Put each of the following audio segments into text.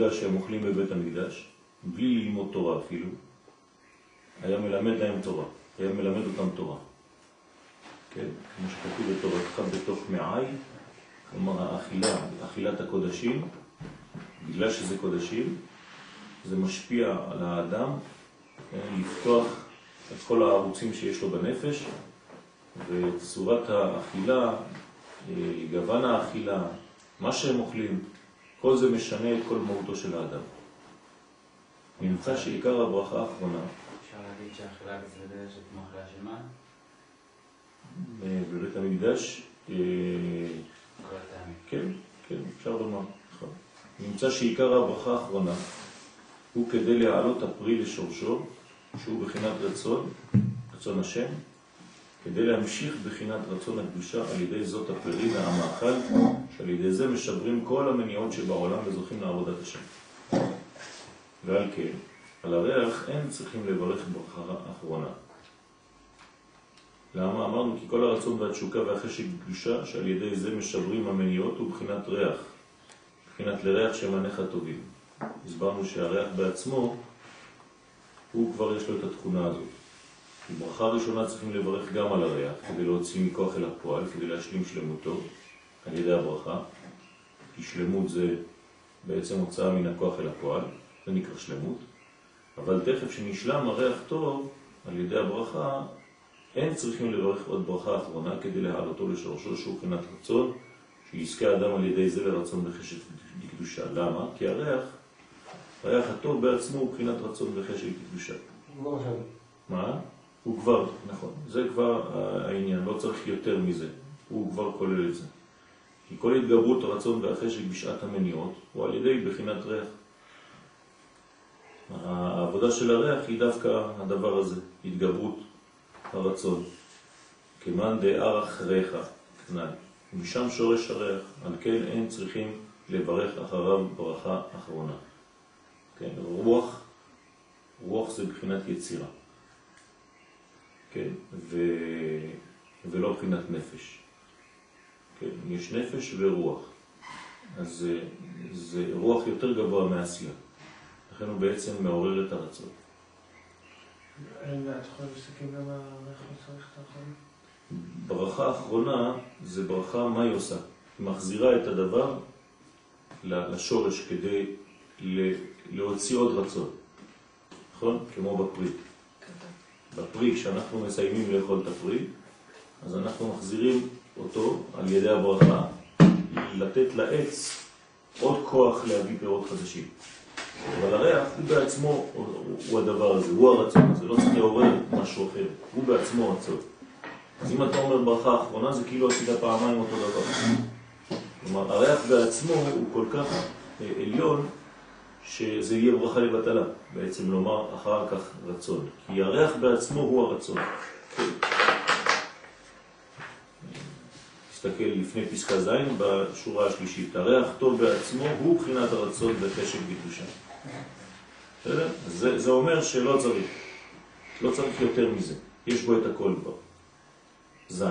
העובדה שהם אוכלים בבית המקדש, בלי ללמוד תורה אפילו, היה מלמד להם תורה, היה מלמד אותם תורה. כן? כמו שכתוב בתורתך בתוך מעי, כלומר האכילה, אכילת הקודשים, בגלל שזה קודשים, זה משפיע על האדם כן? לפתוח את כל הערוצים שיש לו בנפש, וצורת האכילה, אה, גוון האכילה, מה שהם אוכלים, כל זה משנה את כל מהותו של האדם. נמצא שעיקר הברכה האחרונה אפשר להגיד שהאכילה בסדר של כמו אכילה של מן? אה, בבית המקדש, אה. כן, כן, אפשר לומר, נכון. נמצא שעיקר הברכה האחרונה הוא כדי להעלות הפרי לשורשו, שהוא בחינת רצון, רצון השם, כדי להמשיך בחינת רצון הקדושה על ידי זאת הפרי מהמאכל, שעל ידי זה משברים כל המניעות שבעולם וזוכים לעבודת השם. ועל כן, על הריח אין צריכים לברך ברכה אחרונה. למה? אמרנו כי כל הרצון והתשוקה והחשק קדושה שעל ידי זה משברים המניעות הוא בחינת ריח, בחינת לריח שמניך טובים. הסברנו שהריח בעצמו, הוא כבר יש לו את התכונה הזאת. ברכה ראשונה צריכים לברך גם על הריח, כדי להוציא מכוח אל הפועל, כדי להשלים שלמותו על ידי הברכה, כי שלמות זה בעצם הוצאה מן הכוח אל הפועל, זה נקרא שלמות, אבל תכף שנשלם הריח טוב על ידי הברכה, אין צריכים לברך עוד ברכה אחרונה כדי להעלותו לשורשו שהוא מבחינת רצון, שיזכה אדם על ידי זה לרצון וחשק לקדושה. למה? כי הריח, הריח הטוב בעצמו הוא מבחינת רצון וחשק לקדושה. מה? הוא כבר, נכון, זה כבר העניין, לא צריך יותר מזה, הוא כבר כולל את זה. כי כל התגברות הרצון והחשק בשעת המניעות הוא על ידי בחינת ריח. העבודה של הריח היא דווקא הדבר הזה, התגברות הרצון. כמאן דארח ריחה, תנאי. משם שורש הריח, על כן אין צריכים לברך אחריו ברכה אחרונה. כן, רוח, רוח זה בחינת יצירה. כן, ו... ולא בחינת נפש. כן, יש נפש ורוח. אז זה, זה רוח יותר גבוה מעשייה. לכן הוא בעצם מעורר את הרצון. אין אתה יכול גם על איך הוא צריך את האחרון? ברכה האחרונה זה ברכה, מה היא עושה? היא מחזירה את הדבר לשורש כדי להוציא עוד רצון, נכון? כמו בפרי. בפרי, כשאנחנו מסיימים לאכול את הפרי, אז אנחנו מחזירים אותו על ידי הברכה לתת לעץ עוד כוח להביא פירות חדשים. אבל הריח הוא בעצמו הוא, הדבר הזה, הוא הרצון, זה לא צריך לעורר משהו אחר, הוא בעצמו רצון. אז אם אתה אומר ברכה אחרונה זה כאילו עשית פעמיים אותו דבר. כלומר, הריח בעצמו הוא כל כך אה, עליון שזה יהיה ברכה לבטלה, בעצם לומר אחר כך רצון. כי הריח בעצמו הוא הרצון. תסתכל לפני פסקה ז' בשורה השלישית. הריח טוב בעצמו הוא בחינת הרצון וחשק בקדושה. בסדר? זה, זה אומר שלא צריך. לא צריך יותר מזה. יש בו את הכל כבר. ז',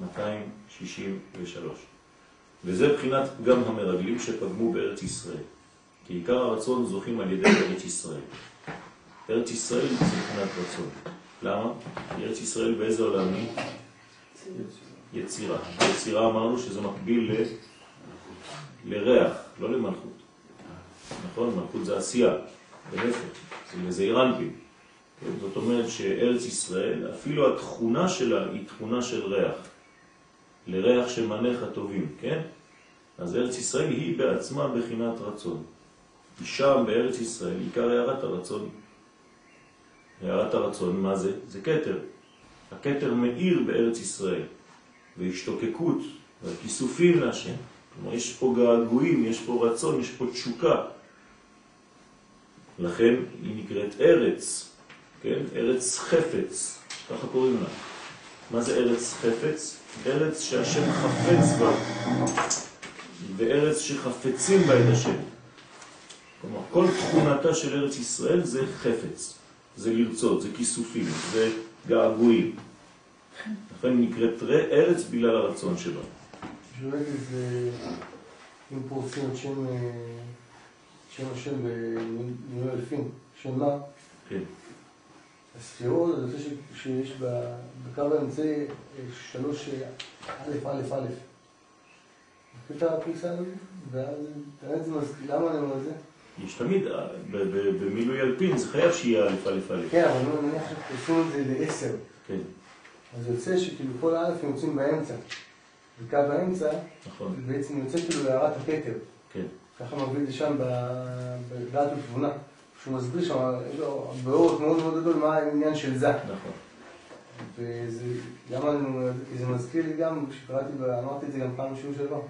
263. וזה בחינת גם המרגלים שפגמו בארץ ישראל. כי עיקר הרצון זוכים על ידי ארץ ישראל. ארץ ישראל זה בחינת רצון. למה? כי ארץ ישראל באיזה עולם היא? יצירה. יצירה אמרנו שזה מקביל ל... לריח, לא למלכות. נכון? מלכות זה עשייה, ולהפך, זה לזעיר אנפין. כן? זאת אומרת שארץ ישראל, אפילו התכונה שלה היא תכונה של ריח. לריח שמניך טובים, כן? אז ארץ ישראל היא בעצמה בחינת רצון. שם בארץ ישראל עיקר הערת הרצון. הערת הרצון, מה זה? זה קטר. הקטר מאיר בארץ ישראל, והשתוקקות, והכיסופים להשם. כלומר, יש פה געגועים, יש פה רצון, יש פה תשוקה. לכן היא נקראת ארץ, כן? ארץ חפץ, ככה קוראים לה. מה זה ארץ חפץ? ארץ שהשם חפץ בה, וארץ שחפצים בה את השם. כלומר, כל תכונתה של ארץ ישראל זה חפץ. זה לרצות, זה כיסופים, זה געגועים. לכן נקראת ארץ בגלל הרצון שלה. שואל איזה, אם עושים את שם, אה, שם השם בניהול אלפים, שם מה? כן. הספירות, זה זה שיש בקו האמצעי אה, שלוש אה, א' א' א'. את הפריסה הזאת? ואז למה אני אומר את זה? יש תמיד, במילוי אלפין זה חייב שיהיה א' א' א'. כן, אבל נניח שעושים את זה לעשר. כן. אז יוצא שכאילו כל האלפים יוצאים באמצע. וקו האמצע, נכון. בעצם יוצא כאילו להערת הכתר. כן. ככה מביא את זה שם בדעת ותבונה. שהוא מסביר שם, יש לו באורך מאוד מאוד גדול מה העניין של זה. נכון. וזה, למה זה מזכיר לי גם, כשקראתי, אמרתי את זה גם פעם בשיעור שלו,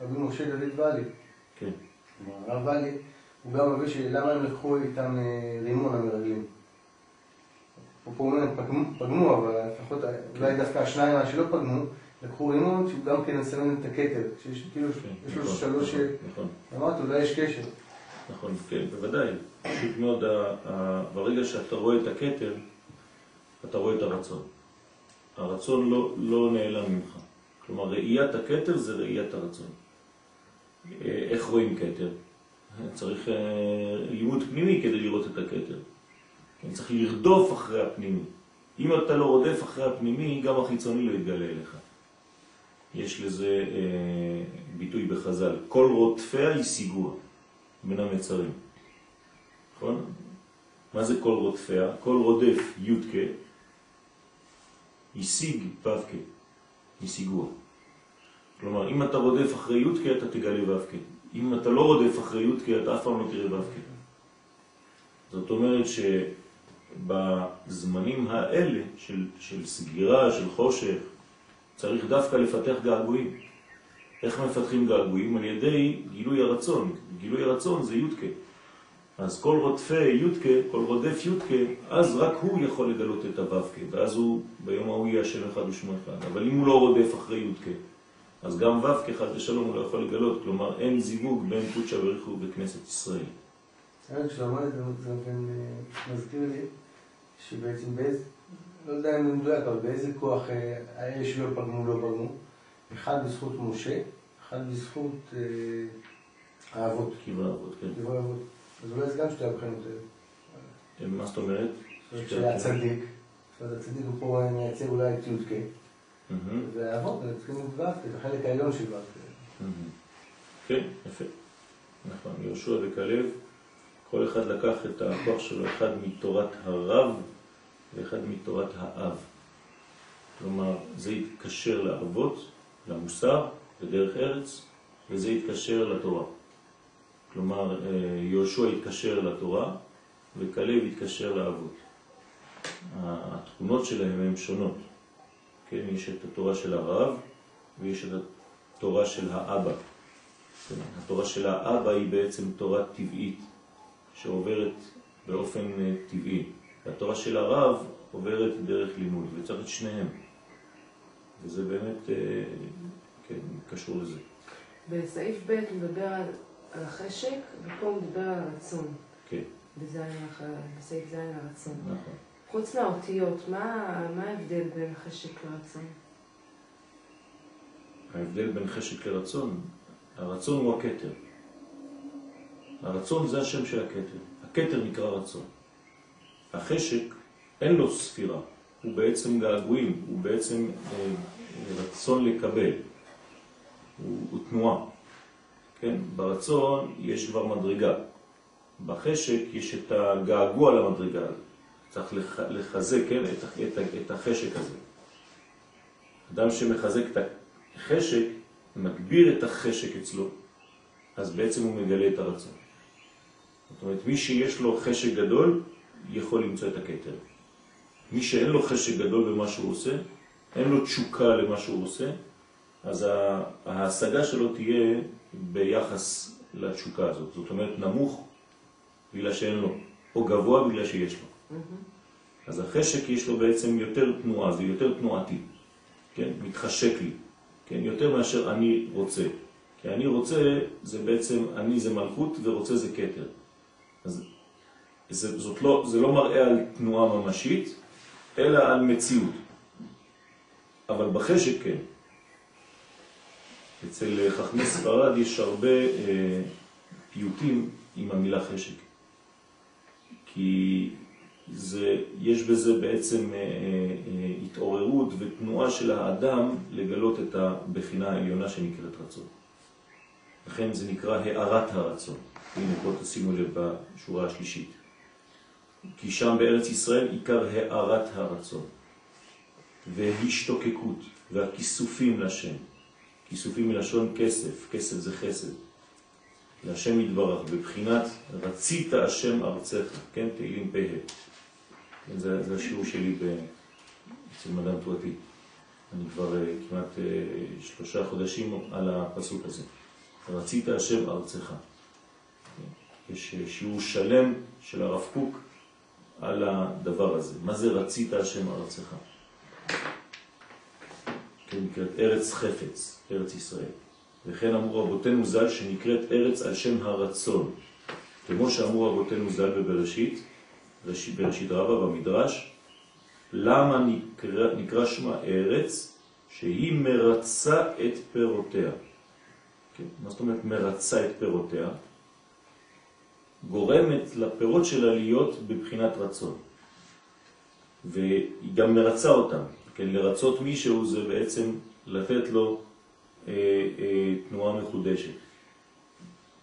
ברבי משה דוד ואלי. כן. הרב ואלי, הוא גם מביא שלמה הם לקחו איתם אה, רימון המרגלים. פה אומרים פגמו, אבל לפחות אולי דווקא השניים שלא פגמו, לקחו רימון שהוא גם כן מסמן את הכתר, שיש כאילו, יש לו נכון, שלוש... נכון, נכון. אמרתי, אולי יש קשר. נכון, כן, בוודאי. פשוט מאוד, ברגע שאתה רואה את הכתר, אתה רואה את הרצון. הרצון לא, לא נעלם ממך. כלומר, ראיית הכתר זה ראיית הרצון. אה, איך רואים כתר? צריך אה, לימוד פנימי כדי לראות את הכתר. כן, צריך לרדוף אחרי הפנימי. אם אתה לא רודף אחרי הפנימי, גם החיצוני לא יתגלה אליך. יש לזה אה, ביטוי בחז"ל, כל רודפיה השיגוה מן המצרים. נכון? מה זה כל רודפיה? כל רודף יודקה, השיג ו"ק, השיגוה. כלומר, אם אתה רודף אחרי יודקה, אתה תגלה ו"ק. אם אתה לא רודף אחרי יודקה, אתה אף פעם לא תראה ו"ק. זאת אומרת שבזמנים האלה של, של סגירה, של חושך, צריך דווקא לפתח געגועים. איך מפתחים געגועים? על ידי גילוי הרצון. גילוי הרצון זה יודקה. אז כל רודפי יודקה, כל רודף יודקה, אז רק הוא יכול לגלות את הו"בקה, ואז הוא, ביום ההוא יהיה השם אחד ושמו אחד. אבל אם הוא לא רודף אחרי יודקה, אז גם ו"ק חד ושלום הוא לא יכול לגלות, כלומר אין זיווג בין קודשא בריחו בכנסת ישראל. את זה, זה מזכיר לי שבעצם באיזה, לא יודע אם זה מדויק, אבל באיזה כוח האלה שלא פגמו לא פגמו, אחד בזכות משה, אחד בזכות אה, האבות. קברי אבות, כן. קברי אבות. אז אולי זה גם שתי הבחינות האלה. מה זאת אומרת? שהצדיק, הצדיק הוא פה מייצר אולי את יודקה. והאבות צריכים את ו"ק, את החלק העליון של ו"ק. כן, יפה. נכון, יהושע וכלב, כל אחד לקח את הכוח שלו, אחד מתורת הרב ואחד מתורת האב. כלומר, זה יתקשר לאבות, למוסר, לדרך ארץ, וזה יתקשר לתורה. כלומר, יהושע יתקשר לתורה וכלב יתקשר לאבות. התכונות שלהם הן שונות. כן, יש את התורה של הרב ויש את התורה של האבא. כן, התורה של האבא היא בעצם תורה טבעית שעוברת באופן אה, טבעי. והתורה של הרב עוברת דרך לימוד, וצריך את שניהם. וזה באמת, אה, כן, קשור לזה. בסעיף ב' הוא מדבר על, על החשק, ופה הוא מדבר על הרצון. כן. בסעיף ז' הרצון. נכון. חוץ מהאותיות, מה, ההבדל בין חשק לרצון? ההבדל בין חשק לרצון, הרצון הוא הכתר. הרצון זה השם של הכתר. הכתר נקרא רצון. החשק אין לו ספירה, הוא בעצם געגועים, הוא בעצם אה, רצון לקבל, הוא, הוא תנועה. כן? ברצון יש כבר מדרגה, בחשק יש את הגעגוע למדרגה הזאת. צריך לחזק כן, את, את, את החשק הזה. אדם שמחזק את החשק, מגביר את החשק אצלו, אז בעצם הוא מגלה את הרצון. זאת אומרת, מי שיש לו חשק גדול, יכול למצוא את הכתר. מי שאין לו חשק גדול במה שהוא עושה, אין לו תשוקה למה שהוא עושה, אז ההשגה שלו תהיה ביחס לתשוקה הזאת. זאת אומרת, נמוך בגלל שאין לו, או גבוה בגלל שיש לו. אז החשק יש לו בעצם יותר תנועה, זה יותר תנועתי, כן? מתחשק לי, כן? יותר מאשר אני רוצה. כי אני רוצה, זה בעצם, אני זה מלכות ורוצה זה קטר. אז זה, לא, זה לא מראה על תנועה ממשית, אלא על מציאות. אבל בחשק כן. אצל חכמי ספרד יש הרבה אה, פיוטים עם המילה חשק. כי זה, יש בזה בעצם אה, אה, התעוררות ותנועה של האדם לגלות את הבחינה העליונה שנקראת רצון. לכן זה נקרא הערת הרצון. הנה פה תשימו לב בשורה השלישית. כי שם בארץ ישראל עיקר הערת הרצון והשתוקקות והכיסופים לשם. כיסופים מלשון כסף, כסף זה חסד. להשם יתברך, בבחינת רצית השם ארצך, כן, תהילים פ"ה. זה, זה השיעור שלי ב, אצל מדען תורתי. אני כבר uh, כמעט uh, שלושה חודשים על הפסוק הזה. רצית השם ארצך. כן? יש uh, שיעור שלם של הרב קוק על הדבר הזה. מה זה רצית השם ארצך? כן, נקראת ארץ חפץ, ארץ ישראל. וכן אמרו רבותינו ז"ל שנקראת ארץ על שם הרצון. כמו שאמרו רבותינו ז"ל בבראשית, בראשית רבה במדרש, למה נקרא, נקרא שמה ארץ? שהיא מרצה את פירותיה. כן? מה זאת אומרת מרצה את פירותיה? גורמת לפירות שלה להיות בבחינת רצון. והיא גם מרצה אותם. כן, לרצות מישהו זה בעצם לתת לו אה, אה, תנועה מחודשת.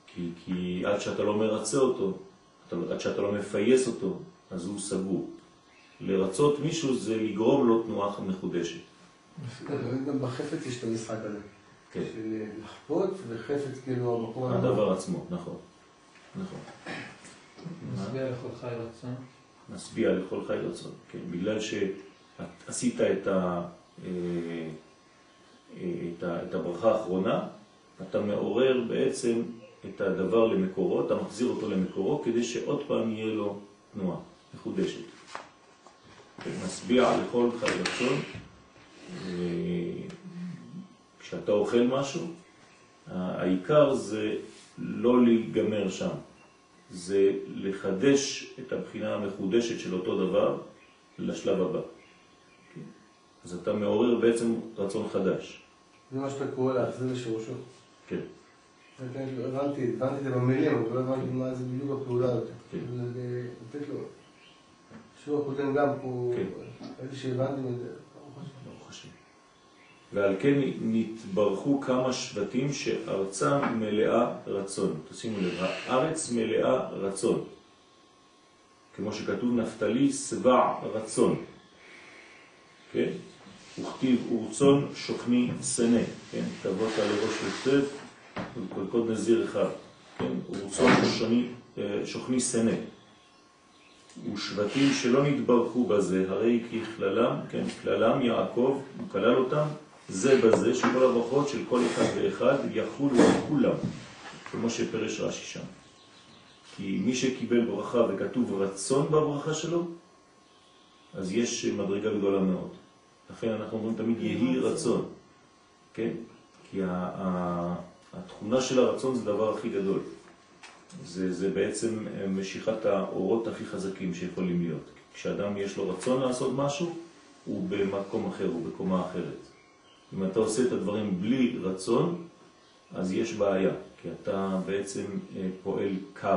כי, כי עד שאתה לא מרצה אותו, עד שאתה לא מפייס אותו, אז הוא סגור. לרצות מישהו זה לגרום לו תנועה מחודשת. גם בחפץ יש את המשחק הזה. כן. של לחפות וחפץ כאילו המקום... הדבר עצמו, נכון. נכון. משביע לכל חי רצון. משביע לכל חי רצון, כן. בגלל שעשית את, ה, אה, את, ה, את הברכה האחרונה, אתה מעורר בעצם את הדבר למקורו, אתה מחזיר אותו למקורו, כדי שעוד פעם יהיה לו תנועה מחודשת. משביע לכל חי רצון. אה, כשאתה אוכל משהו, העיקר זה לא להיגמר שם, זה לחדש את הבחינה המחודשת של אותו דבר לשלב הבא. אז אתה מעורר בעצם רצון חדש. זה מה שאתה קורא להחזיר לשורשו. כן. הבנתי, הבנתי את זה במילים, אבל לא הבנתי מה זה בדיוק הפעולה הזאת. כן. לתת לו. השיעור הקודם גם פה, כן. ראיתי שהבנתי מזה. ברוך השם. ועל כן נתברכו כמה שבטים שארצם מלאה רצון. תשימו לב, הארץ מלאה רצון. כמו שכתוב, נפתלי שבע רצון. כן? וכתיב ורצון שוכני סנה. כן? תבות על ראש וקודקוד נזיר אחד. כן? ורצון שוכני, שוכני סנה. ושבטים שלא נתברכו בזה, הרי ככללם, כן, כללם יעקב, הוא כלל אותם, זה בזה, שכל הברכות של כל אחד ואחד יחולו על כולם, כמו שפרש רש"י שם. כי מי שקיבל ברכה וכתוב רצון בברכה שלו, אז יש מדרגה גדולה מאוד. לכן אנחנו אומרים תמיד יהי רצון, כן? כי התכונה של הרצון זה הדבר הכי גדול. זה, זה בעצם משיכת האורות הכי חזקים שיכולים להיות. כשאדם יש לו רצון לעשות משהו, הוא במקום אחר, הוא בקומה אחרת. אם אתה עושה את הדברים בלי רצון, אז יש בעיה, כי אתה בעצם אה, פועל קו.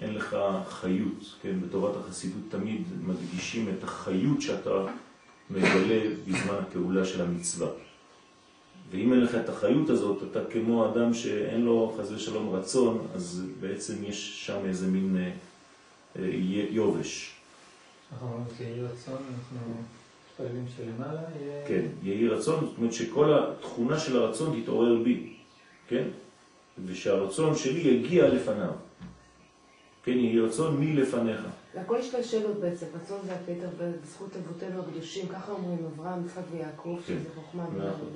אין לך חיות, כן? בתורת החסידות תמיד מדגישים את החיות שאתה מגלה בזמן הפעולה של המצווה. ואם אין לך את החיות הזאת, אתה כמו אדם שאין לו חז ושלום רצון, אז בעצם יש שם איזה מין אה, אה, יובש. אנחנו אומרים שיהי רצון, אנחנו מתפללים שלמעלה יהיה... כן, יהי רצון, זאת אומרת שכל התכונה של הרצון תתעורר בי, כן? ושהרצון שלי יגיע לפניו. כן, יהי רצון מלפניך. לכל יש כאן שאלות בעצם, רצון זה הרבה בזכות אבותינו הקדושים, ככה אומרים אברהם, יצחק ויעקב, כן. שזה חוכמה נכון.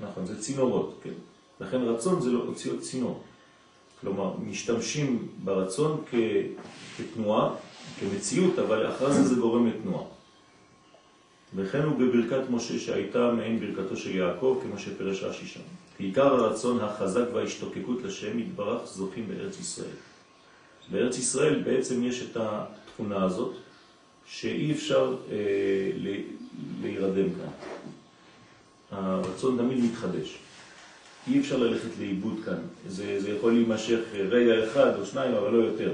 נכון, זה צינורות, כן. לכן רצון זה לא צינור. כלומר, משתמשים ברצון כ, כתנועה, כמציאות, אבל אחרי זה זה גורם לתנועה. וכן הוא בברכת משה שהייתה מעין ברכתו של יעקב, כמו שפרש רש"י שם. עיקר הרצון החזק וההשתוקקות לשם יתברך זוכים בארץ ישראל. בארץ ישראל בעצם יש את התכונה הזאת, שאי אפשר אה, להירדם כאן. הרצון תמיד מתחדש. אי אפשר ללכת לאיבוד כאן. זה, זה יכול להימשך רגע אחד או שניים, אבל לא יותר.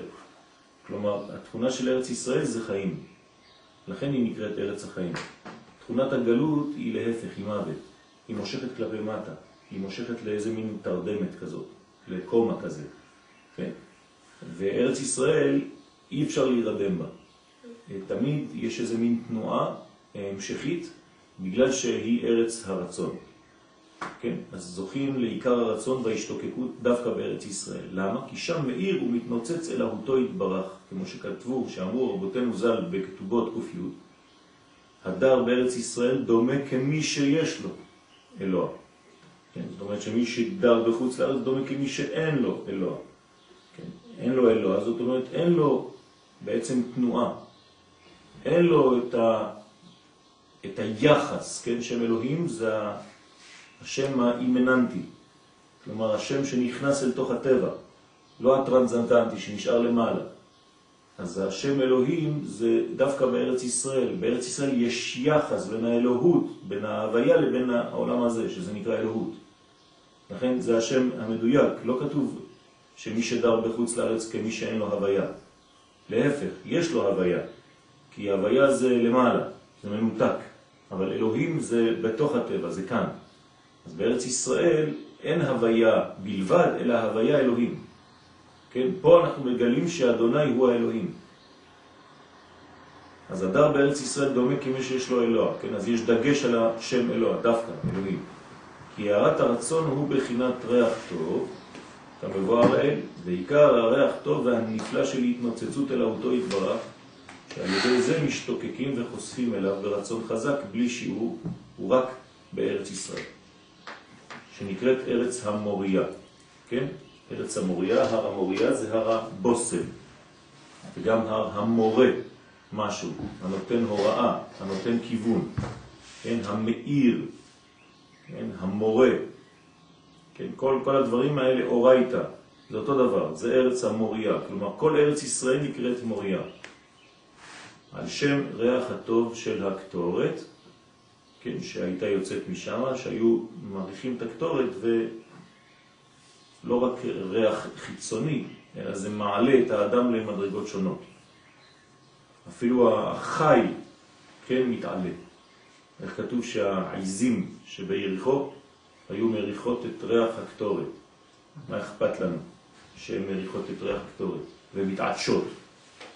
כלומר, התכונה של ארץ ישראל זה חיים. לכן היא נקראת ארץ החיים. תכונת הגלות היא להפך, היא מוות. היא מושכת כלפי מטה. היא מושכת לאיזה מין תרדמת כזאת, לקומה כזה. כן? וארץ ישראל, אי אפשר להירדם בה. תמיד יש איזה מין תנועה המשכית, בגלל שהיא ארץ הרצון. כן? אז זוכים לעיקר הרצון וההשתוקקות דווקא בארץ ישראל. למה? כי שם מאיר ומתנוצץ אלוהותו יתברך, כמו שכתבו, שאמרו רבותינו ז"ל בכתובות ק"י, הדר בארץ ישראל דומה כמי שיש לו אלוה. כן? זאת אומרת שמי שדר בחוץ לארץ דומה כמי שאין לו אלוה. כן? אין לו אלוה, זאת אומרת אין לו בעצם תנועה. אין לו את, ה, את היחס, כן? שם אלוהים זה השם האימננטי, כלומר השם שנכנס אל תוך הטבע, לא הטרנזנטנטי שנשאר למעלה. אז השם אלוהים זה דווקא בארץ ישראל. בארץ ישראל יש יחס בין האלוהות, בין ההוויה לבין העולם הזה, שזה נקרא אלוהות. לכן זה השם המדויק, לא כתוב שמי שדר בחוץ לארץ כמי שאין לו הוויה. להפך, יש לו הוויה, כי הוויה זה למעלה, זה מנותק, אבל אלוהים זה בתוך הטבע, זה כאן. אז בארץ ישראל אין הוויה בלבד, אלא הוויה אלוהים. כן? פה אנחנו מגלים שאדוני הוא האלוהים. אז הדר בארץ ישראל דומה כמי שיש לו אלוה, כן? אז יש דגש על השם אלוה, דווקא, אלוהים. כי הערת הרצון הוא בחינת ריח טוב, כמבואר לאל, ועיקר הריח טוב והנפלא של התנוצצות אלוהותו יתברך, שעל ידי זה משתוקקים וחושפים אליו ברצון חזק בלי שיעור, הוא רק בארץ ישראל. שנקראת ארץ המוריה, כן? ארץ המוריה, הר המוריה זה הר הבוסם, וגם הר המורה משהו, הנותן הוראה, הנותן כיוון, כן? המאיר, כן? המורה, כן? כל, כל הדברים האלה אורייתא, זה אותו דבר, זה ארץ המוריה, כלומר כל ארץ ישראל נקראת מוריה, על שם ריח הטוב של הקטורת, כן, שהייתה יוצאת משם, שהיו מעריכים את הקטורת ולא רק ריח חיצוני, אלא זה מעלה את האדם למדרגות שונות. אפילו החי, כן, מתעלה. איך כתוב שהעיזים שביריחו היו מריחות את ריח הקטורת. מה אכפת לנו שהן מריחות את ריח הקטורת ומתעדשות?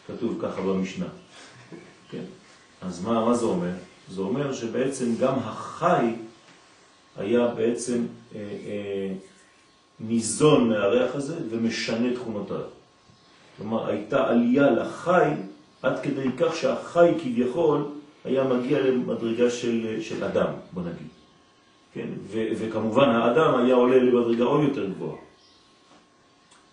כתוב ככה במשנה. כן? אז מה, מה זה אומר? זה אומר שבעצם גם החי היה בעצם אה, אה, ניזון מהריח הזה ומשנה תכונותיו. כלומר, הייתה עלייה לחי עד כדי כך שהחי כביכול היה מגיע למדרגה של, של אדם, בוא נגיד. כן? ו, וכמובן האדם היה עולה למדרגה עוד יותר גבוהה.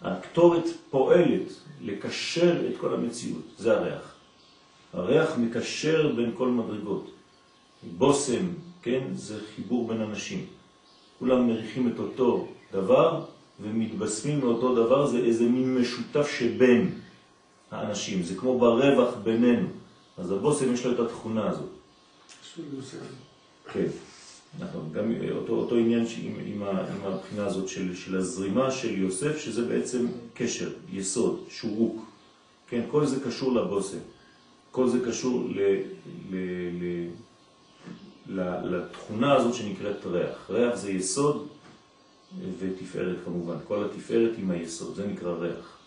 הקטורת פועלת לקשר את כל המציאות, זה הריח. הריח מקשר בין כל מדרגות. בוסם, כן, זה חיבור בין אנשים. כולם מריחים את אותו דבר ומתבשמים מאותו דבר, זה איזה מין משותף שבין האנשים, זה כמו ברווח בינינו. אז הבוסם יש לו את התכונה הזאת. כן, נכון, גם אותו, אותו עניין עם, עם, עם הבחינה הזאת של, של הזרימה של יוסף, שזה בעצם קשר, יסוד, שורוק. כן, כל זה קשור לבוסם. כל זה קשור ל, ל, ל, לתכונה הזאת שנקראת ריח. ריח זה יסוד ותפארת כמובן. כל התפארת עם היסוד, זה נקרא ריח.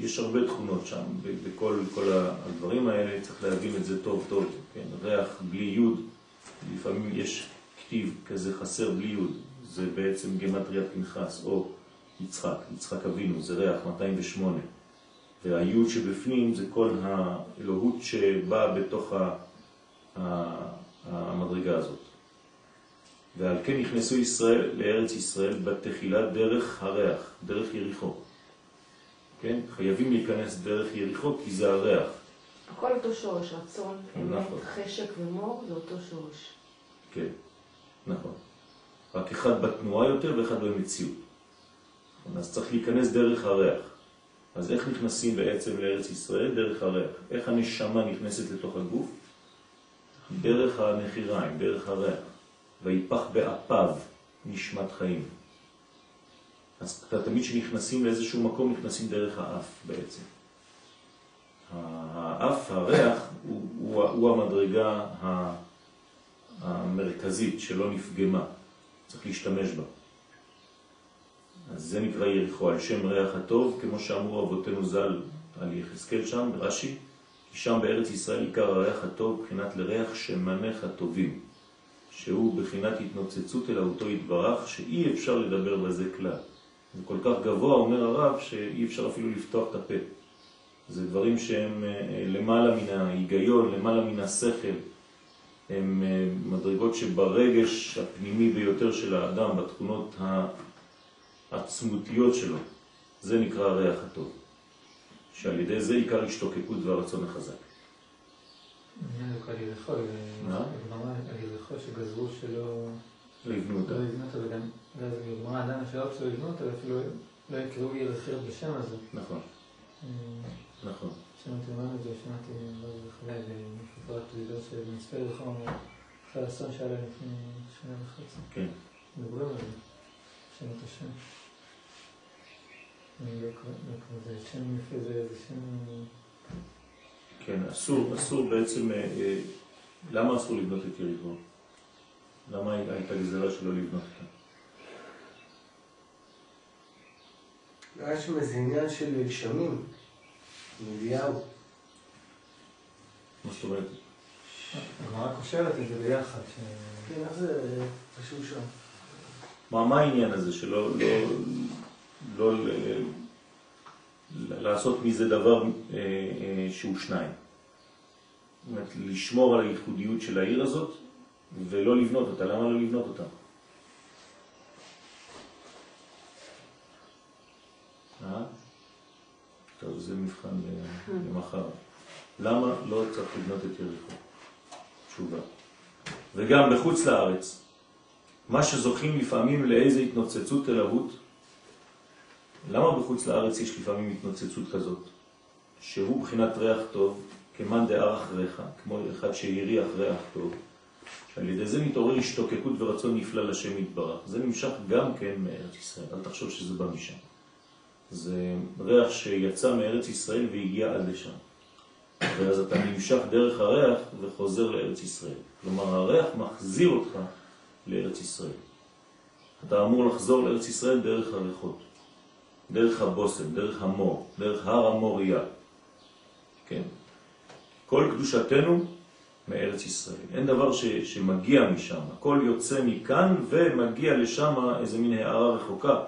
יש הרבה תכונות שם, בכל כל הדברים האלה צריך להבין את זה טוב טוב, כן? ריח בלי יוד, לפעמים יש כתיב כזה חסר בלי יוד, זה בעצם גמטריית פנחס, או יצחק, יצחק אבינו, זה ריח 208. והיוד שבפנים זה כל האלוהות שבאה בתוך המדרגה הזאת. ועל כן נכנסו ישראל לארץ ישראל בתחילה דרך הריח, דרך יריחו. כן? חייבים להיכנס דרך יריחו כי זה הריח. הכל אותו שורש, רצון, אמת, נכון. חשק ומור, זה אותו שורש. כן, נכון. רק אחד בתנועה יותר ואחד במציאות. אז צריך להיכנס דרך הריח. אז איך נכנסים בעצם לארץ ישראל? דרך הריח. איך הנשמה נכנסת לתוך הגוף? דרך הנחיריים, דרך הריח. ויפח באפיו נשמת חיים. אז תמיד כשנכנסים לאיזשהו מקום, נכנסים דרך האף בעצם. האף, הריח, הוא, הוא, הוא המדרגה המרכזית שלא נפגמה, צריך להשתמש בה. אז זה נקרא יריחו, על שם ריח הטוב, כמו שאמרו אבותינו ז"ל על יחזקאל שם, רש"י, כי שם בארץ ישראל עיקר הריח הטוב בחינת לריח שמנך הטובים, שהוא בחינת התנוצצות אל אותו יתברך, שאי אפשר לדבר בזה כלל. זה כל כך גבוה, אומר הרב, שאי אפשר אפילו לפתוח את הפה. זה דברים שהם אה, למעלה מן ההיגיון, למעלה מן השכל. הם אה, מדרגות שברגש הפנימי ביותר של האדם, בתכונות העצמותיות שלו, זה נקרא הריח הטוב. שעל ידי זה עיקר השתוקקות והרצון החזק. שגזרו שלא... לא אותה. לא יבנו אותה, וגם הגמרא עדיין השאלות שלא יבנו אותה, ואפילו לא יקראו יריחיות בשם הזה. נכון. אה, נכון. שמעתי לומר את זה, שמעתי לא בחלל מפרט פלידו של מצפה יריחו, אחרי האסון שהיה לפני שנה וחצי. כן. מדברים על זה, שם את השם. לא קורא, זה שם יפה, זה שם... כן, אסור, אסור בעצם, אה, אה, למה אסור לבנות את יריחו? למה הייתה גזרה שלא לבנות אותה? היה שם איזה עניין של גשמים, מאליהו. מה זאת אומרת? הגמרא קושרת את זה ביחד. כן, איך זה חשוב שם? מה, העניין הזה שלא לא, לא, לעשות מזה דבר אה, אה, שהוא שניים? זאת אומרת, לשמור על הייחודיות של העיר הזאת ולא לבנות אותה. למה לא לבנות אותה? אה? טוב, זה מבחן למחר. למה לא צריך לבנות את יריחו? תשובה. וגם בחוץ לארץ, מה שזוכים לפעמים לאיזה התנוצצות אלוהות, למה בחוץ לארץ יש לפעמים התנוצצות כזאת? שהוא בחינת ריח טוב, כמאן דאר אחריך, כמו אחד שיריח ריח טוב, שעל ידי זה מתעורר השתוקקות ורצון נפלא לשם יתברך. זה נמשך גם כן מארץ ישראל, אל תחשוב שזה בא משם. זה ריח שיצא מארץ ישראל והגיע עד לשם. ואז אתה נמשך דרך הריח וחוזר לארץ ישראל. כלומר, הריח מחזיר אותך לארץ ישראל. אתה אמור לחזור לארץ ישראל דרך הריחות, דרך הבוסם, דרך המור, דרך הר המוריה. כן? כל קדושתנו מארץ ישראל. אין דבר ש, שמגיע משם, הכל יוצא מכאן ומגיע לשם איזה מין הערה רחוקה,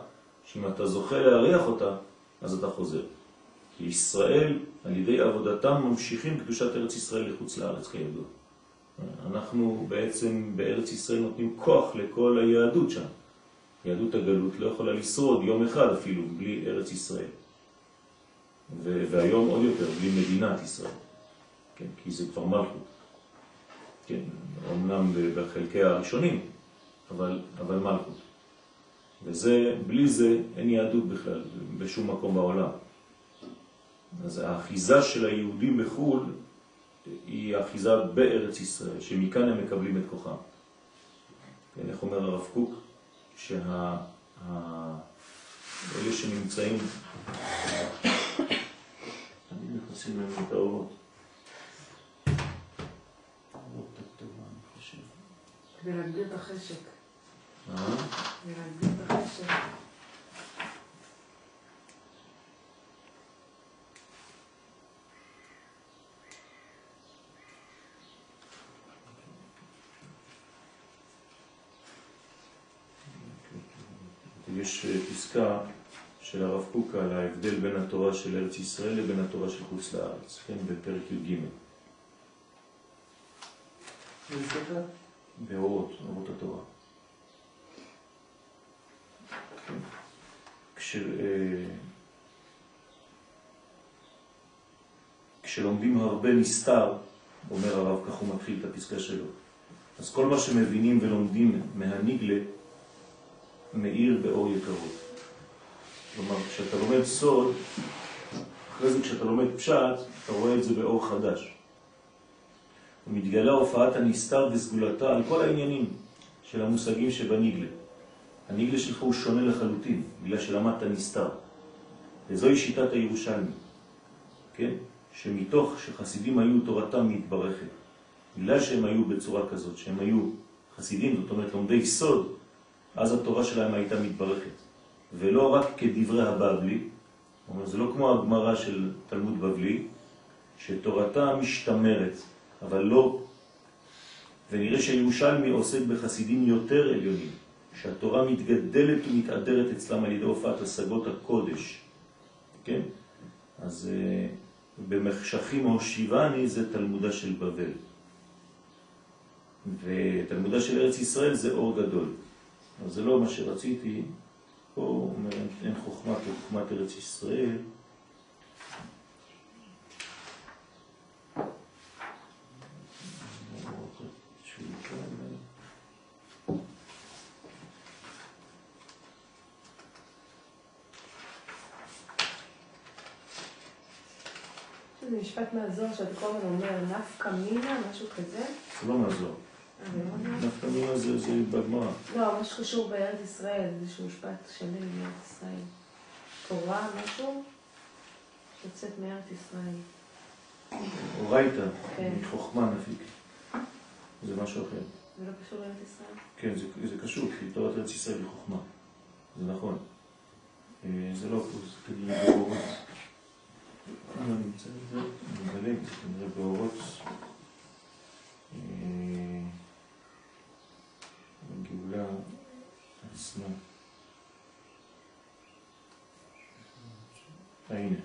שאם אתה זוכה להריח אותה, אז אתה חוזר. כי ישראל, על ידי עבודתם, ממשיכים קדושת ארץ ישראל לחוץ לארץ, כידוע. אנחנו בעצם בארץ ישראל נותנים כוח לכל היהדות שם. יהדות הגלות לא יכולה לשרוד יום אחד אפילו בלי ארץ ישראל. והיום עוד יותר, בלי מדינת ישראל. כן, כי זה כבר מלכות. כן, אמנם בחלקי הראשונים, אבל, אבל מלכות. וזה, בלי זה אין יהדות בכלל, בשום מקום בעולם. אז האחיזה של היהודים בחו"ל היא אחיזה בארץ ישראל, שמכאן הם מקבלים את כוחם. כן, איך אומר הרב קוק? שאלה שנמצאים, אני נכנסים להם את האורות. ולהגביר את החשק. אה? ולהגביר את החשק. יש פסקה של הרב קוק על ההבדל בין התורה של ארץ ישראל לבין התורה של חוץ לארץ, כן, בפרק י"ג. באורות, אורות התורה. כן. כש, אה, כשלומדים הרבה נסתר, אומר הרב, כך הוא מתחיל את הפסקה שלו, אז כל מה שמבינים ולומדים מהניגלה מאיר באור יקרות. כלומר, כשאתה לומד סוד, אחרי זה כשאתה לומד פשט, אתה רואה את זה באור חדש. ומתגלה הופעת הנסתר וסגולתה על כל העניינים של המושגים שבניגלה. הניגלה שלך הוא שונה לחלוטין, בגלל שלמדת נסתר. וזוהי שיטת הירושלמי, כן? שמתוך שחסידים היו תורתם מתברכת, בגלל שהם היו בצורה כזאת, שהם היו חסידים, זאת אומרת לומדי סוד, אז התורה שלהם הייתה מתברכת. ולא רק כדברי הבבלי, אומר, זה לא כמו הגמרא של תלמוד בבלי, שתורתה משתמרת, אבל לא. ונראה שירושלמי עוסק בחסידים יותר עליונים, שהתורה מתגדלת ומתעדרת אצלם על ידי הופעת השגות הקודש. כן? אז uh, במחשכים או שיבני זה תלמודה של בבל. ותלמודה של ארץ ישראל זה אור גדול. אז זה לא מה שרציתי, פה הוא אומר אין חוכמה כחוכמת ארץ ישראל. משפט מהזוהר שאתה כל הזמן אומר, נפקא מינה, משהו כזה. זה לא מהזוהר. אה, זה לא מינה זה בגמרא. לא, מה שקשור בארץ ישראל, איזשהו משפט שלם מארץ ישראל. תורה, משהו שיוצאת מארץ ישראל. אורייתא, כן. מחוכמה נפיק. זה משהו אחר. זה לא קשור לארץ ישראל? כן, זה, זה קשור, כי תורת ארץ ישראל היא חוכמה. זה נכון. אה, זה לא, זה כנראה באורות. אני נמצא את זה, אני מדלג, זה כנראה באורות. הגאולה עצמה. הנה.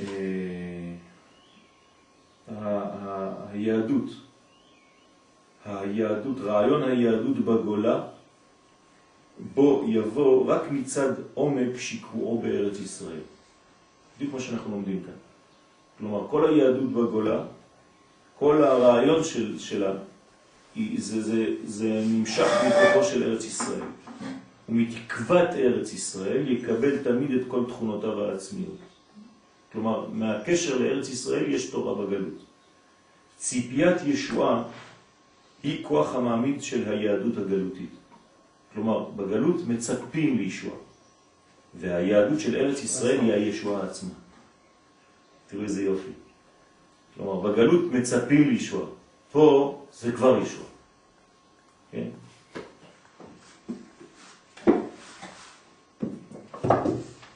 אה, היהדות, היהדות, רעיון היהדות בגולה, בו יבוא רק מצד עומק שיקועו בארץ ישראל. בדיוק מה שאנחנו לומדים כאן. כלומר, כל היהדות בגולה, כל הרעיון של, שלה, זה, זה, זה נמשך מתוכו של ארץ ישראל. ומתקוות ארץ ישראל יקבל תמיד את כל תכונותיו העצמיות. כלומר, מהקשר לארץ ישראל יש תורה בגלות. ציפיית ישועה היא כוח המעמיד של היהדות הגלותית. כלומר, בגלות מצפים לישועה, והיהדות של ארץ ישראל היא הישועה עצמה. תראו איזה יופי. כלומר, בגלות מצפים לישועה, פה זה כבר ישועה. כן?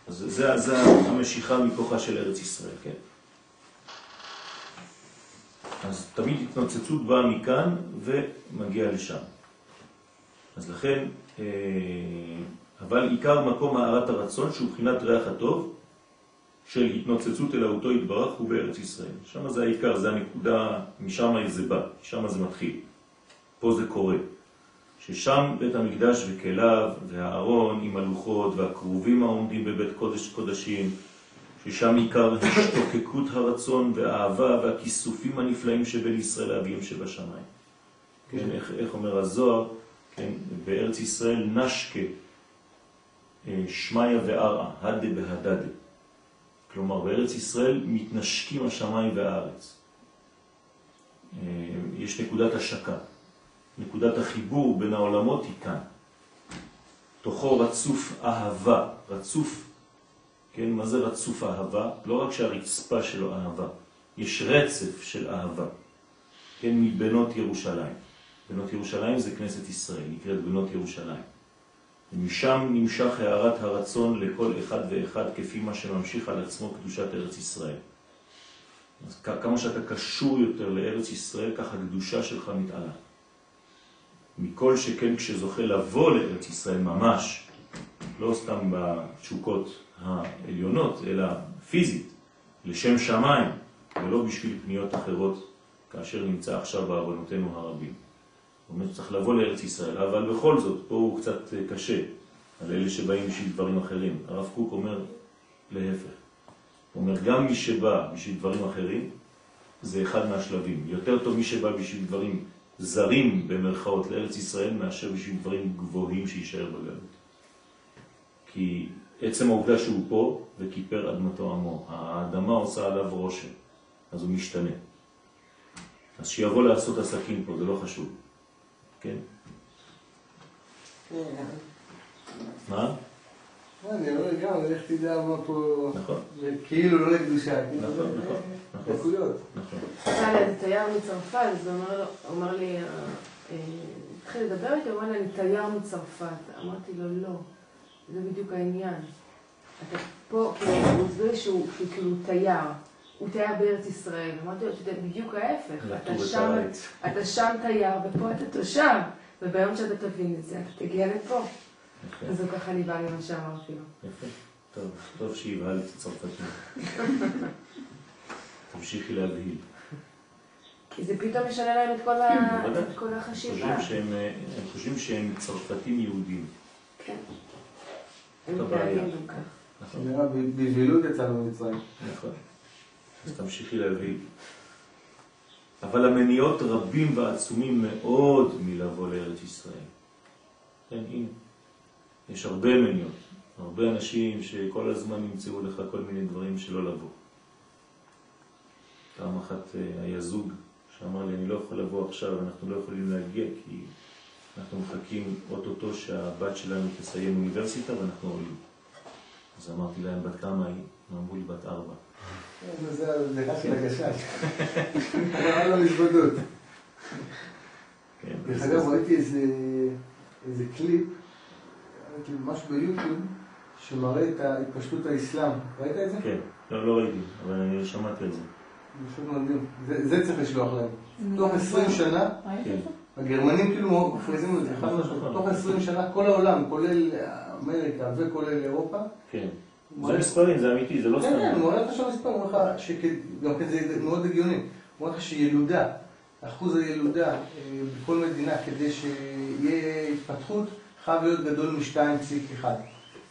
אז זה, זה המשיכה מכוחה של ארץ ישראל, כן? אז תמיד התנוצצות באה מכאן ומגיעה לשם. אז לכן, אה, אבל עיקר מקום הערת הרצון, שהוא בחינת ריח הטוב, של התנוצצות אל אותו יתברך הוא בארץ ישראל. שם זה העיקר, זה הנקודה, משם זה בא, שם זה מתחיל. פה זה קורה. ששם בית המקדש וכליו והארון עם הלוחות והקרובים העומדים בבית קודש קודשים, ששם עיקר השתוקקות הרצון והאהבה והכיסופים הנפלאים שבין ישראל לאביהם שבשמיים. כן, איך, איך אומר הזוהר, כן, בארץ ישראל נשקה אה, שמיה וארעה, הדה בהדדה. כלומר, בארץ ישראל מתנשקים השמיים והארץ. אה, יש נקודת השקה. נקודת החיבור בין העולמות היא כאן. תוכו רצוף אהבה, רצוף, כן, מה זה רצוף אהבה? לא רק שהרצפה שלו אהבה, יש רצף של אהבה, כן, מבנות ירושלים. בנות ירושלים זה כנסת ישראל, נקראת בנות ירושלים. ומשם נמשך הערת הרצון לכל אחד ואחד כפי מה שממשיך על עצמו קדושת ארץ ישראל. אז כמה שאתה קשור יותר לארץ ישראל, ככה הקדושה שלך מתעלה. מכל שכן כשזוכה לבוא לארץ ישראל ממש, לא סתם בתשוקות העליונות, אלא פיזית, לשם שמיים, ולא בשביל פניות אחרות, כאשר נמצא עכשיו בעוונותינו הרבים. זאת אומרת, צריך לבוא לארץ ישראל, אבל בכל זאת, פה הוא קצת קשה, על אלה שבאים בשביל דברים אחרים. הרב קוק אומר להפך. הוא אומר, גם מי שבא בשביל דברים אחרים, זה אחד מהשלבים. יותר טוב מי שבא בשביל דברים זרים במרכאות לארץ ישראל, מאשר בשביל דברים גבוהים שישאר בגלות. כי עצם העובדה שהוא פה וכיפר אדמתו עמו, האדמה עושה עליו רושם, אז הוא משתנה. אז שיבוא לעשות עסקים פה, זה לא חשוב. כן? מה? אני אומר גם, איך תדע מה פה... נכון. זה כאילו לא לקדושה. כאילו נכון, נכון, נכון. נכון. איזה תייר מצרפת, אז הוא אומר לו- הוא אמר לי, אה, אה, התחיל לדבר איתי, הוא אמר לי, אני תייר מצרפת. אמרתי לו, לא, זה בדיוק העניין. אתה פה, כאילו, הוא שהוא שהוא כאילו תייר. הוא תייר בארץ ישראל. אמרתי לו שזה בדיוק ההפך. אתה את שם. אתה שם תייר ופה אתה תושב. וביום שאתה תבין את זה, אתה תגיע לפה. יפה, אז הוא ככה ניבא לי מה שאמרתי לו. יפה. טוב, טוב שהבהלת צרפתים. תמשיכי להבהיל. כי זה פתאום משנה להם את כל ה- בוודאי. את כל החשיבה. חושבים שהם, הם חושבים שהם צרפתים יהודים. כן. הם. מתנהגים גם כך. נכון. נראה בבהילות יצאנו ממצרים. נכון. אז תמשיכי להביא. אבל המניעות רבים ועצומים מאוד מלבוא לארץ ישראל. כן, הנה. יש הרבה מניעות. הרבה אנשים שכל הזמן ימצאו לך כל מיני דברים שלא לבוא. פעם אחת אה, היה זוג שאמר לי, אני לא יכול לבוא עכשיו, אנחנו לא יכולים להגיע כי אנחנו מחכים אוטוטו שהבת שלנו תסיים אוניברסיטה ואנחנו עולים. אז אמרתי להם, בת כמה היא? הם אמרו לי, בת ארבע. זה רק של הגשש. אמר לו מזוודות. דרך אגב, ראיתי איזה קליפ, משהו ביוטיוב, שמראה את התפשטות האסלאם. ראית את זה? כן, לא, לא ראיתי, אבל אני שמעתי על זה. זה פשוט מדהים. זה- זה צריך לשלוח להם. תוך 20 שנה, כן, הגרמנים כאילו מפריזים את זה, משמעית. נכון. תוך 20 שנה כל העולם, כולל אמריקה וכולל אירופה, כן. זה מראה- מספרים, זה אמיתי, זה לא כן, כן, סתם. הוא מראה לך שם מספר, הוא אומר לך, שכ- גם כן זה מאוד הגיוני, הוא אומר לך שילודה, אחוז הילודה אה, בכל מדינה כדי שיהיה התפתחות חייב להיות גדול מ-2.1.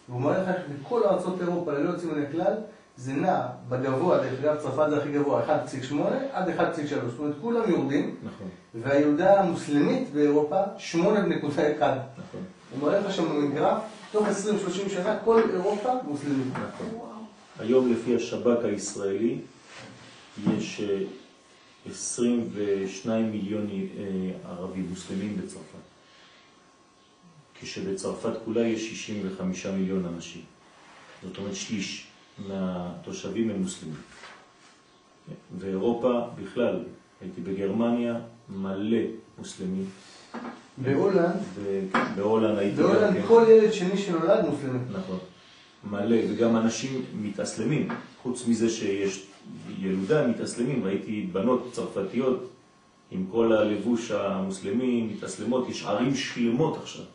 והוא מראה לך שבכל ארצות אירופה, ללא יוצאים מן הכלל, זה נע בגבוה, דרך אגב צרפת זה הכי גבוה, 1.8 עד 1.3, זאת אומרת כולם יורדים, נכון, והילודה המוסלמית באירופה 8.1. נכון, הוא מראה לך שם גרף, תוך 20-30 שנה כל אירופה מוסלמית. היום לפי השב"כ הישראלי יש אה, 22 מיליון אה, ערבים מוסלמים בצרפת. כשבצרפת כולה יש 65 מיליון אנשים. זאת אומרת שליש מהתושבים הם מוסלמים. ואירופה בכלל, הייתי בגרמניה, מלא מוסלמים. בהולנד, ובהולנד הייתי גם בהולנד כן. כל ילד שני שנולד מוסלמי. נכון. מלא, וגם אנשים מתאסלמים. חוץ מזה שיש ילודה, מתאסלמים. ראיתי בנות צרפתיות עם כל הלבוש המוסלמי, מתאסלמות. יש ערים שלמות עכשיו.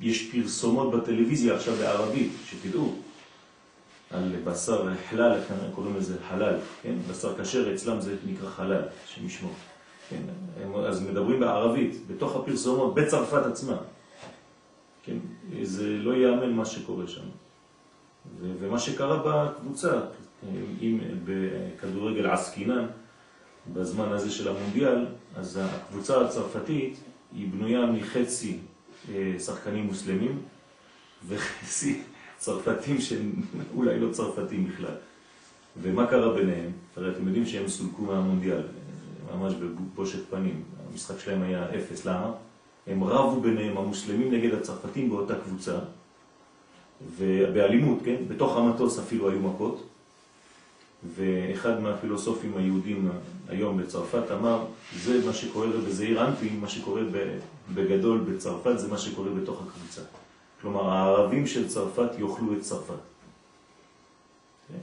יש פרסומות בטלוויזיה עכשיו בערבית, שתדעו, על בשר חלל, קוראים לזה חלל, כן? בשר כשר, אצלם זה נקרא חלל, השם ישמור. כן? הם- אז מדברים בערבית, בתוך הפרסומות, בצרפת עצמה. כן? זה לא ייאמן מה שקורה שם. ו- ומה שקרה בקבוצה, אם בכדורגל עסקינן, בזמן הזה של המונדיאל, אז הקבוצה הצרפתית היא בנויה מחצי אה, שחקנים מוסלמים וחצי צרפתים שהם אולי לא צרפתים בכלל. ומה קרה ביניהם? הרי אתם יודעים שהם סולקו מהמונדיאל, ממש בבושת פנים. המשחק שלהם היה אפס. למה? הם רבו ביניהם, המוסלמים נגד הצרפתים באותה קבוצה, ובאלימות, כן? בתוך המטוס אפילו היו מכות, ואחד מהפילוסופים היהודים היום בצרפת אמר, זה מה שקורה בזעיר אנפין, מה שקורה בגדול בצרפת, זה מה שקורה בתוך הקבוצה. כלומר, הערבים של צרפת יאכלו את צרפת. כן?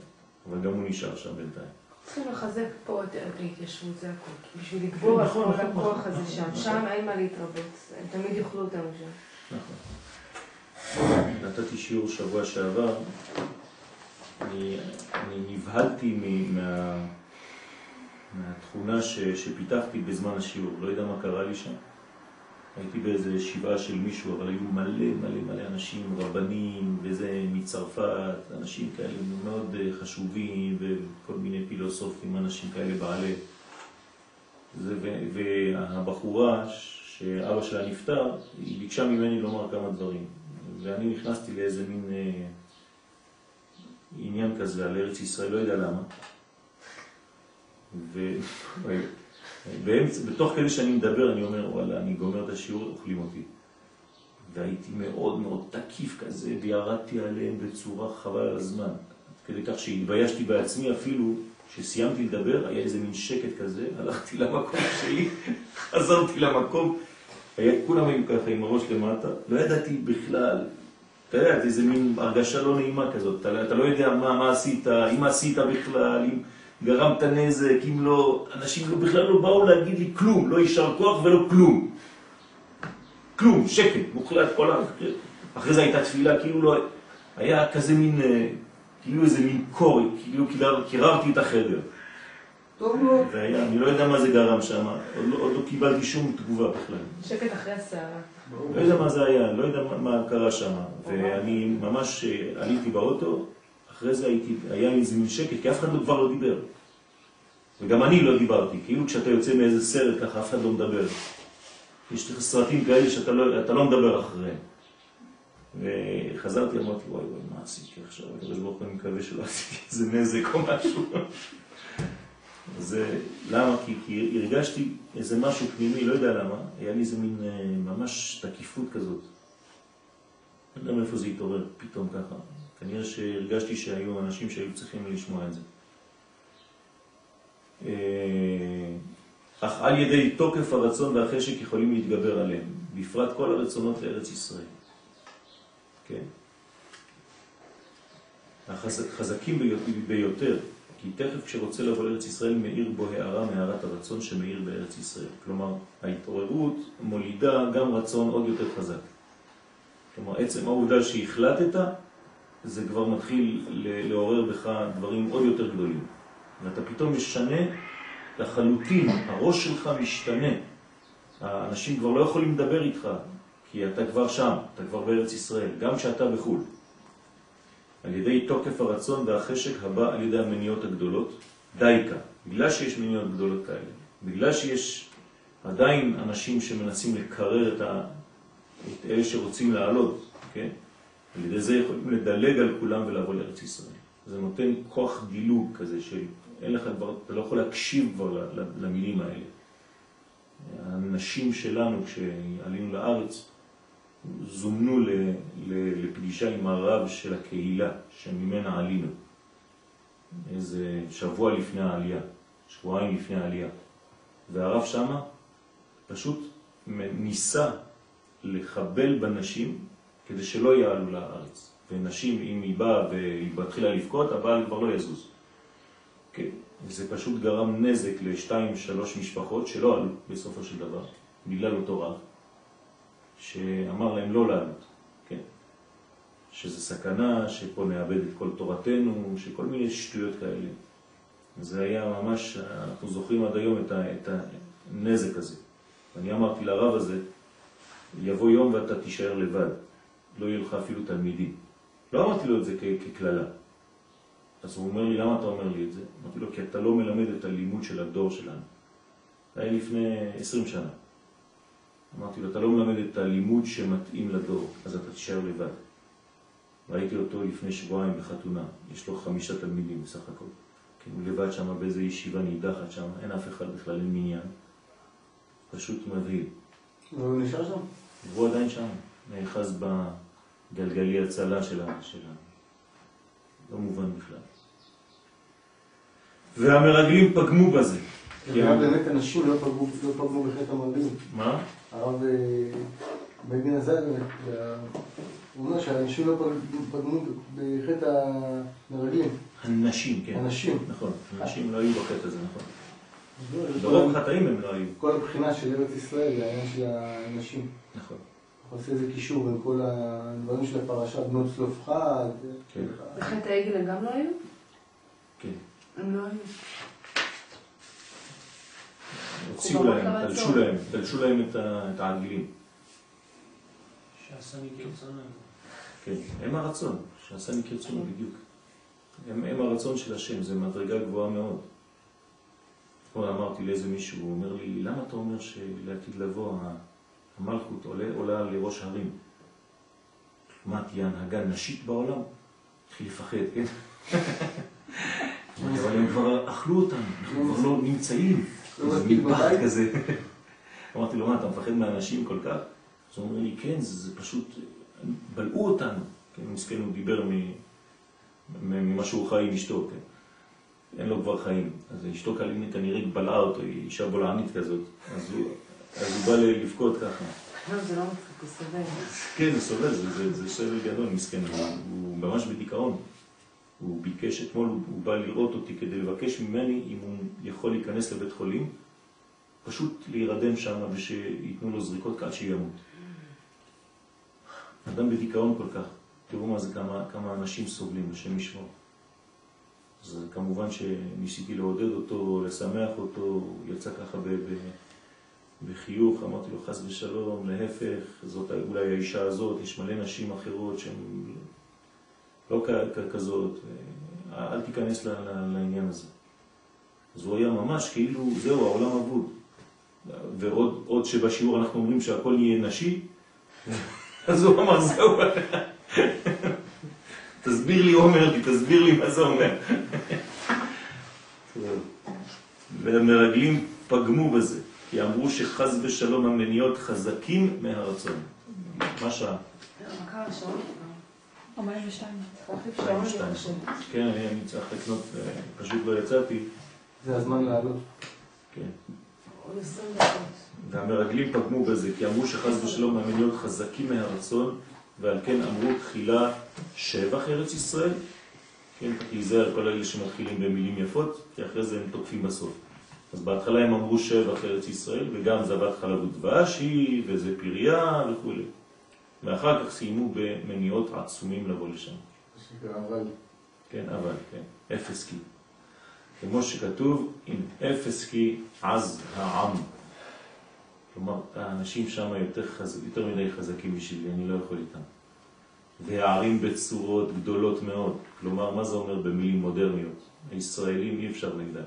אבל גם הוא נשאר שם בינתיים. צריכים לחזק פה את ההתיישבות, זה הכול. בשביל לגבור על כל הכוח הזה שם, נכון. שם אין מה להתרבות. הם תמיד יאכלו אותנו שם. נכון. נתתי שיעור שבוע שעבר, אני, נבהלתי מ- מה, מהתכונה ש, שפיתחתי בזמן השיעור, לא יודע מה קרה לי שם. הייתי באיזה שבעה של מישהו, אבל היו מלא מלא מלא אנשים, רבנים, וזה מצרפת, אנשים כאלה מאוד אה, חשובים, וכל מיני פילוסופים, אנשים כאלה בעלי. זה, ו- והבחורה שאבא שלה נפטר, היא ביקשה ממני לומר כמה דברים. ואני נכנסתי לאיזה מין אה, עניין כזה על ארץ ישראל, לא יודע למה. ובתוך כדי שאני מדבר אני אומר, וואלה, אני גומר את השיעור, אוכלים אותי. והייתי מאוד מאוד תקיף כזה, וירדתי עליהם בצורה חבל על הזמן. כדי כך שהתביישתי בעצמי אפילו, כשסיימתי לדבר, היה איזה מין שקט כזה, הלכתי למקום שלי, חזרתי למקום, היה, כולם היו ככה עם הראש למטה, לא ידעתי בכלל, אתה יודע, איזה מין הרגשה לא נעימה כזאת, אתה, אתה לא יודע מה, מה עשית, אם עשית בכלל, אם גרמת נזק, אם לא, אנשים לא, בכלל לא באו להגיד לי כלום, לא יישר כוח ולא כלום. כלום, שקט, מוחלט, כל ה... אחרי זה הייתה תפילה, כאילו לא... היה כזה מין, אה, כאילו איזה מין קור, כאילו קיררתי את החדר. טוב מאוד. והיה, אני לא יודע מה זה גרם שם, עוד לא, עוד לא קיבלתי שום תגובה בכלל. שקט אחרי הסערה. לא יודע מה זה היה, לא יודע מה, מה קרה שם. ואני ממש אה, עליתי באוטו, אחרי זה הייתי, היה לי איזה מין שקט, כי אף אחד לא, כבר לא דיבר. וגם אני לא דיברתי, כאילו כשאתה יוצא מאיזה סרט ככה, אף אחד לא מדבר. יש לך סרטים כאלה שאתה לא, לא מדבר אחריהם. וחזרתי, אמרתי, וואי וואי, מה עשיתי עכשיו? הקדוש ברוך הוא, אני מקווה שלא עשיתי איזה נזק או משהו. זה, למה? כי, כי הרגשתי איזה משהו פנימי, לא יודע למה, היה לי איזה מין אה, ממש תקיפות כזאת. לא יודע מאיפה זה התעורר פתאום ככה. כנראה שהרגשתי שהיו אנשים שהיו צריכים לשמוע את זה. אה, אך על ידי תוקף הרצון והחשק יכולים להתגבר עליהם, בפרט כל הרצונות לארץ ישראל. כן? החזקים ביותר, כי תכף כשרוצה לבוא לארץ ישראל מאיר בו הערה מהערת הרצון שמאיר בארץ ישראל. כלומר, ההתעוררות מולידה גם רצון עוד יותר חזק. כלומר, עצם העובדה שהחלטת, זה כבר מתחיל לעורר בך דברים עוד יותר גדולים. ואתה פתאום משנה לחלוטין, הראש שלך משתנה. האנשים כבר לא יכולים לדבר איתך, כי אתה כבר שם, אתה כבר בארץ ישראל, גם כשאתה בחו"ל. על ידי תוקף הרצון והחשק הבא על ידי המניעות הגדולות, דייקה, בגלל שיש מניעות גדולות כאלה, בגלל שיש עדיין אנשים שמנסים לקרר את, ה... את אלה שרוצים לעלות, כן? על ידי זה יכולים לדלג על כולם ולבוא לארץ ישראל. זה נותן כוח דילוג כזה של אין לך כבר, אתה לא יכול להקשיב כבר למילים האלה. הנשים שלנו כשעלינו לארץ זומנו לפגישה עם הרב של הקהילה שממנה עלינו. איזה שבוע לפני העלייה, שבועיים לפני העלייה. והרב שמה פשוט ניסה לחבל בנשים כדי שלא יעלו לארץ. ונשים, אם היא באה והיא מתחילה לבכות, הבעל כבר לא יזוז. כן, וזה פשוט גרם נזק לשתיים, שלוש משפחות שלא עלו בסופו של דבר, בגלל אותו רב, שאמר להם לא לעלות, כן? שזה סכנה, שפה נאבד את כל תורתנו, שכל מיני שטויות כאלה. זה היה ממש, אנחנו זוכרים עד היום את, ה, את הנזק הזה. ואני אמרתי לרב הזה, יבוא יום ואתה תישאר לבד, לא יהיה לך אפילו תלמידים. לא אמרתי לו את זה ככללה. אז הוא אומר לי, למה אתה אומר לי את זה? אמרתי לו, כי אתה לא מלמד את הלימוד של הדור שלנו. זה היה לפני 20 שנה. אמרתי לו, אתה לא מלמד את הלימוד שמתאים לדור, אז אתה תישאר לבד. ראיתי אותו לפני שבועיים בחתונה, יש לו חמישה תלמידים בסך הכל. כן, הוא לבד שם באיזו ישיבה נידחת שם, אין אף אחד בכלל, אין מניין. פשוט מבהיל. והוא נשאר שם? והוא עדיין שם, נאחז בגלגלי הצלה של ה... לא מובן בכלל. והמרגלים פגמו בזה. הרב באמת אנשים לא פגמו, לא פגמו בחטא המרגלים. מה? הרב אה, בגין הזה באמת, הוא אומר שהאנשים לא פגמו בחטא המרגלים. הנשים, כן. הנשים. נכון, הנשים לא היו בחטא הזה, נכון. ברוב החטאים הם לא היו. כל הבחינה של ארץ ישראל זה העניין של הנשים. נכון. אנחנו עושים איזה קישור בין כל הדברים של הפרשה, בנות צלופחד. כן. בחטא העגל הם גם לא היו? כן. הם לא היו. הוציאו להם, תלשו להם, תלשו להם את העגלים. שעשה מקרצונם. כן, הם הרצון, שעשה מקרצונם בדיוק. הם, הם הרצון של השם, זה מדרגה גבוהה מאוד. אתמול אמרתי לאיזה מישהו, הוא אומר לי, למה אתה אומר שלעתיד לבוא המלכות עולה, עולה לראש הרים? מה תהיה הנהגה נשית בעולם? התחיל לפחד, כן? אבל הם כבר אכלו אותנו, אנחנו כבר לא נמצאים. פחד בבית? כזה. אמרתי לו, מה, אתה מפחד מהאנשים כל כך? אז הוא אומר לי, כן, זה, זה פשוט, בלעו אותנו. כן, מסכן, הוא דיבר ממה שהוא חי עם אשתו, כן. אין לו כבר חיים. אז אשתו כנראה- כנראה בלעה אותו, היא אישה בולענית כזאת. אז הוא, אז הוא בא לבכות ככה. לא, זה לא מצחיק, הוא סובל. כן, הוא סובל, זה, סבל גדול, מסכן, הוא, ממש בדיכאון. הוא ביקש אתמול, הוא, בא לראות אותי כדי לבקש ממני אם הוא יכול להיכנס לבית חולים, פשוט להירדם שם ושייתנו לו זריקות עד שימות. אדם בדיכאון כל כך, תראו מה זה, כמה, כמה אנשים סובלים, השם ישמור. אז כמובן שניסיתי לעודד אותו, לשמח אותו, יצא ככה ב... ב בחיוך, אמרתי לו חס ושלום, להפך, זאת אולי האישה הזאת, יש מלא נשים אחרות שהן לא כזאת, אה, אל תיכנס לעניין הזה. אז הוא היה ממש כאילו, זהו, העולם אבוד. ועוד עוד שבשיעור אנחנו אומרים שהכל יהיה נשי, אז הוא אמר, זהו, תסביר לי, לי, תסביר לי מה זה אומר. והמרגלים פגמו בזה, כי אמרו שחז ושלום המניות חזקים מהרצון. מה שעה? מה קרה לשעון? 42. צריך להחליף שעון, אני 42. חושבת. כן, אני צריך לקנות, אה, פשוט לא יצאתי. זה הזמן לעלות. כן. עוד 20 דקות. והמרגלים פגמו בזה, כי אמרו שחז ושלום המניות חזקים מהרצון, ועל כן אמרו תחילה שבח ארץ ישראל, כן, תיזהר כל אלה שמתחילים במילים יפות, כי אחרי זה הם תוקפים בסוף. אז בהתחלה הם אמרו שבח ארץ ישראל, וגם זבת חלב ודבש היא, וזה פריה וכו'. ואחר כך סיימו במניעות עצומים לבוא לשם. אבל כן, אבל, כן, אפס כי. כמו שכתוב, אם אפס כי עז העם. כלומר, האנשים שם יותר, חז... יותר מדי חזקים בשבילי, אני לא יכול איתם. והערים בצורות גדולות מאוד. כלומר, מה זה אומר במילים מודרניות? הישראלים אי אפשר נגדם.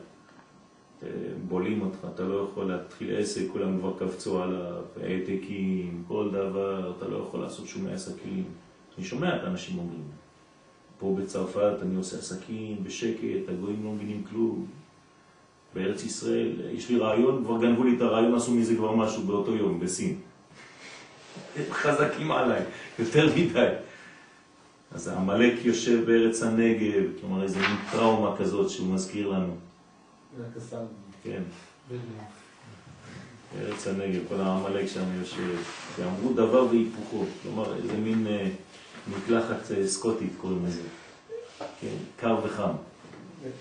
בולים אותך, אתה לא יכול להתחיל עסק, כולם כבר קפצו עליו, העתקים, כל דבר, אתה לא יכול לעשות שום עסקים. אני שומע את האנשים אומרים. פה בצרפת אני עושה עסקים בשקט, הגויים לא מבינים כלום. בארץ ישראל, יש לי רעיון, כבר גנבו לי את הרעיון, עשו מזה כבר משהו באותו יום, בסין. חזקים עליי, יותר מדי. אז העמלק יושב בארץ הנגב, כלומר מין טראומה כזאת שהוא מזכיר לנו. כן, בארץ הנגב, כל העמלק שם יושב. ואמרו דבר והיפוכו, כלומר איזה מין אה, מקלחת אה, סקוטית קוראים לזה. כן, קר וחם.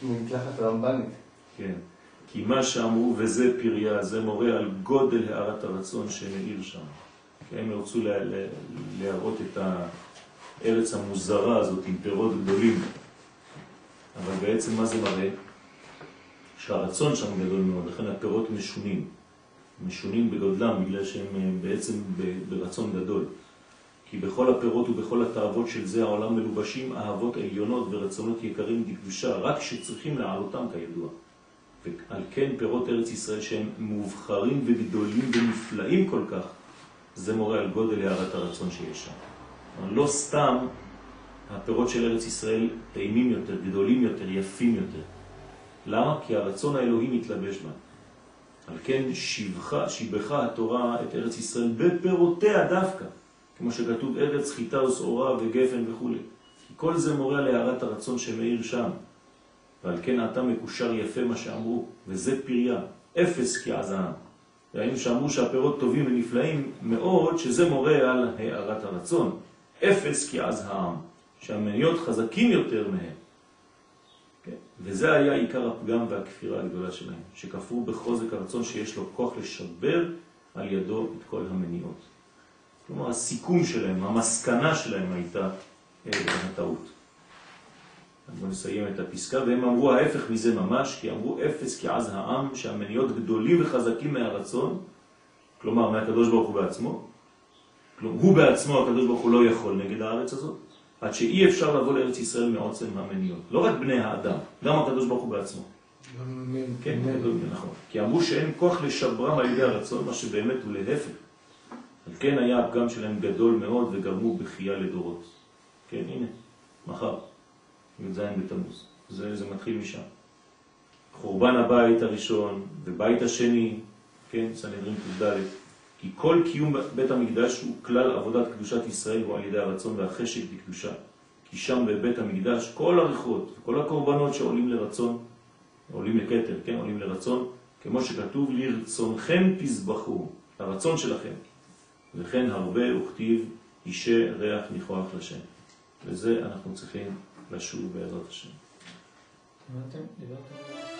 מקלחת רמב"נית. כן. כי מה שאמרו וזה פריה, זה מורה על גודל הערת הרצון שמאיר שם. הם רצו לה, לה, להראות את הארץ המוזרה הזאת עם פירות גדולים. אבל בעצם מה זה מראה? שהרצון שם גדול מאוד, לכן הפירות משונים. משונים בגודלם בגלל שהם אה, בעצם ברצון גדול. כי בכל הפירות ובכל התאוות של זה העולם מלובשים אהבות עליונות ורצונות יקרים בקדושה, רק שצריכים להעלותם כידוע. ועל כן פירות ארץ ישראל שהם מובחרים וגדולים ונפלאים כל כך, זה מורה על גודל הערת הרצון שיש שם. לא סתם הפירות של ארץ ישראל טעימים יותר, גדולים יותר, יפים יותר. למה? כי הרצון האלוהי מתלבש בה. על כן שיבחה, שיבחה התורה את ארץ ישראל בפירותיה דווקא, כמו שכתוב ארץ חיטה ושעורה וגפן וכו'. כל זה מורה על הערת הרצון שמאיר שם. ועל כן אתה מקושר יפה מה שאמרו, וזה פריה, אפס כי עזעם. ראינו שאמרו שהפירות טובים ונפלאים מאוד, שזה מורה על הערת הרצון. אפס כי עז העם, שהמניות חזקים יותר מהם. וזה היה עיקר הפגם והכפירה הגדולה שלהם, שכפרו בחוזק הרצון שיש לו כוח לשבר על ידו את כל המניעות. כלומר, הסיכום שלהם, המסקנה שלהם הייתה אה, הטעות. בואו נסיים את הפסקה, והם אמרו ההפך מזה ממש, כי אמרו אפס כי עז העם, שהמניות גדולים וחזקים מהרצון, כלומר מהקדוש ברוך הוא בעצמו, כלומר הוא בעצמו, הקדוש ברוך הוא לא יכול נגד הארץ הזאת, עד שאי אפשר לבוא לארץ ישראל מעוצם המניות. לא רק בני האדם, גם הקדוש ברוך הוא בעצמו. כן, גדול, נכון. כי אמרו שאין כוח לשברם על ידי הרצון, מה שבאמת הוא להפך. על כן היה הפגם שלהם גדול מאוד וגרמו בכייה לדורות. כן, הנה, מחר, י"ז בתמוז. זה, זה מתחיל משם. חורבן הבית הראשון ובית השני, כן, סנהדרין ק"ד, כי כל קיום בית המקדש הוא כלל עבודת קדושת ישראל הוא על ידי הרצון והחשק בקדושה. כי שם בבית המקדש כל הריחות וכל הקורבנות שעולים לרצון, עולים לכתר, כן, עולים לרצון, כמו שכתוב, לרצונכם תזבחו, הרצון שלכם. וכן הרבה וכתיב אישי ריח ניחוח לשם. לזה אנחנו צריכים לשוב בעזרת השם. דיברתם על